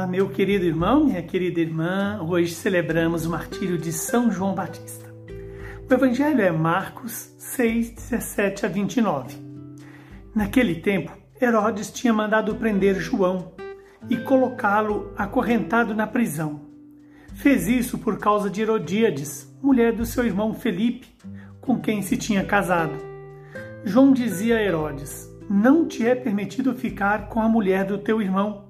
Olá, meu querido irmão, minha querida irmã. Hoje celebramos o martírio de São João Batista. O evangelho é Marcos 6, 17 a 29. Naquele tempo, Herodes tinha mandado prender João e colocá-lo acorrentado na prisão. Fez isso por causa de Herodíades, mulher do seu irmão Felipe, com quem se tinha casado. João dizia a Herodes: Não te é permitido ficar com a mulher do teu irmão.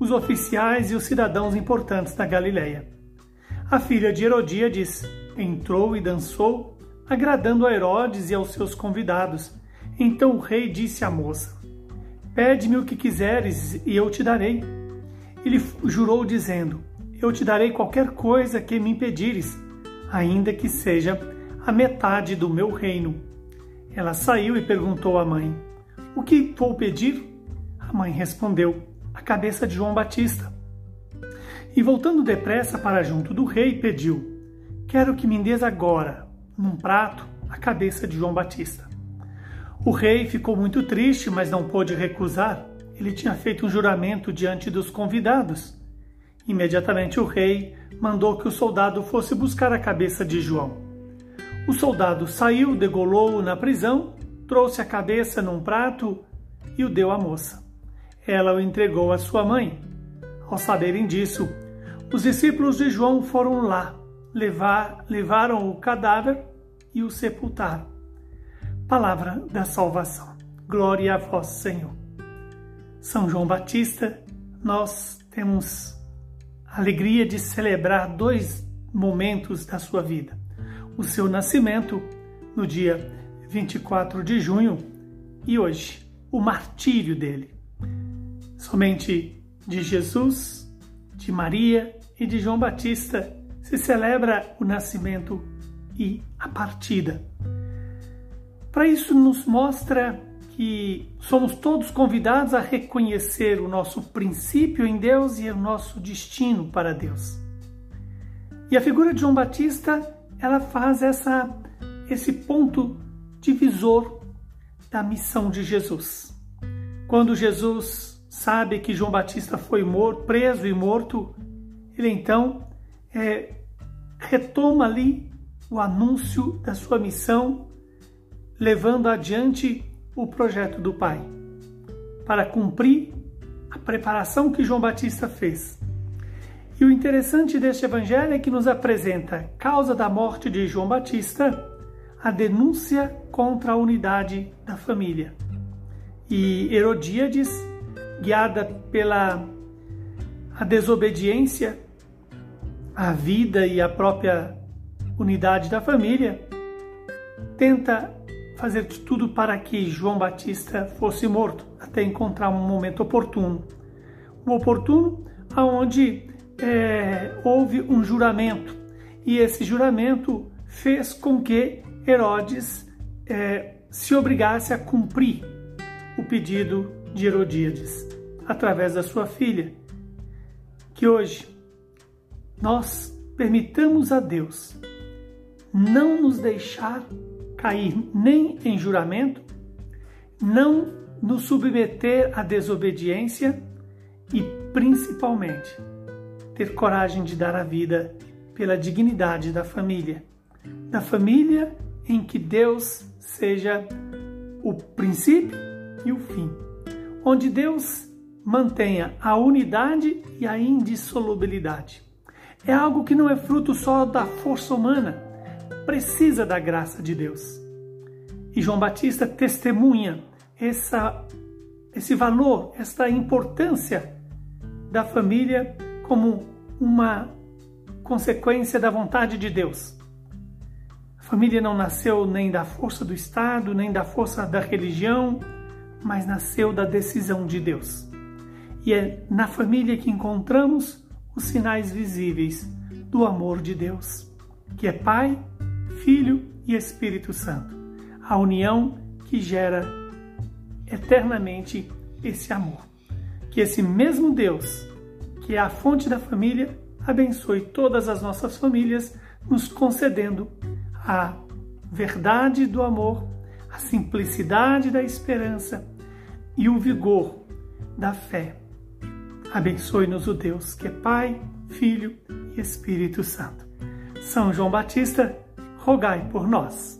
os oficiais e os cidadãos importantes da Galileia. A filha de Herodíades entrou e dançou, agradando a Herodes e aos seus convidados. Então o rei disse à moça: Pede-me o que quiseres e eu te darei. Ele jurou, dizendo: Eu te darei qualquer coisa que me pedires, ainda que seja a metade do meu reino. Ela saiu e perguntou à mãe: O que vou pedir? A mãe respondeu: a cabeça de João Batista. E voltando depressa para junto do rei, pediu: Quero que me des agora, num prato, a cabeça de João Batista. O rei ficou muito triste, mas não pôde recusar. Ele tinha feito um juramento diante dos convidados. Imediatamente o rei mandou que o soldado fosse buscar a cabeça de João. O soldado saiu, degolou-o na prisão, trouxe a cabeça num prato e o deu à moça ela o entregou à sua mãe. Ao saberem disso, os discípulos de João foram lá, levar, levaram o cadáver e o sepultaram. Palavra da salvação. Glória a vós, Senhor. São João Batista, nós temos a alegria de celebrar dois momentos da sua vida. O seu nascimento, no dia 24 de junho, e hoje, o martírio dele. Somente de Jesus, de Maria e de João Batista se celebra o nascimento e a partida. Para isso, nos mostra que somos todos convidados a reconhecer o nosso princípio em Deus e o nosso destino para Deus. E a figura de João Batista, ela faz essa, esse ponto divisor da missão de Jesus. Quando Jesus sabe que João Batista foi morto, preso e morto, ele então é, retoma ali o anúncio da sua missão, levando adiante o projeto do Pai, para cumprir a preparação que João Batista fez. E o interessante deste evangelho é que nos apresenta causa da morte de João Batista, a denúncia contra a unidade da família. E Herodíades guiada pela a desobediência à vida e à própria unidade da família, tenta fazer de tudo para que João Batista fosse morto, até encontrar um momento oportuno. Um oportuno aonde é, houve um juramento, e esse juramento fez com que Herodes é, se obrigasse a cumprir o pedido de Herodíades, através da sua filha. Que hoje nós permitamos a Deus não nos deixar cair nem em juramento, não nos submeter à desobediência e, principalmente, ter coragem de dar a vida pela dignidade da família. Da família em que Deus seja o princípio e o fim onde Deus mantenha a unidade e a indissolubilidade. É algo que não é fruto só da força humana, precisa da graça de Deus. E João Batista testemunha essa, esse valor, essa importância da família como uma consequência da vontade de Deus. A família não nasceu nem da força do Estado, nem da força da religião, mas nasceu da decisão de Deus. E é na família que encontramos os sinais visíveis do amor de Deus, que é Pai, Filho e Espírito Santo, a união que gera eternamente esse amor. Que esse mesmo Deus, que é a fonte da família, abençoe todas as nossas famílias, nos concedendo a verdade do amor, a simplicidade da esperança e o vigor da fé. Abençoe-nos o Deus que é Pai, Filho e Espírito Santo. São João Batista, rogai por nós.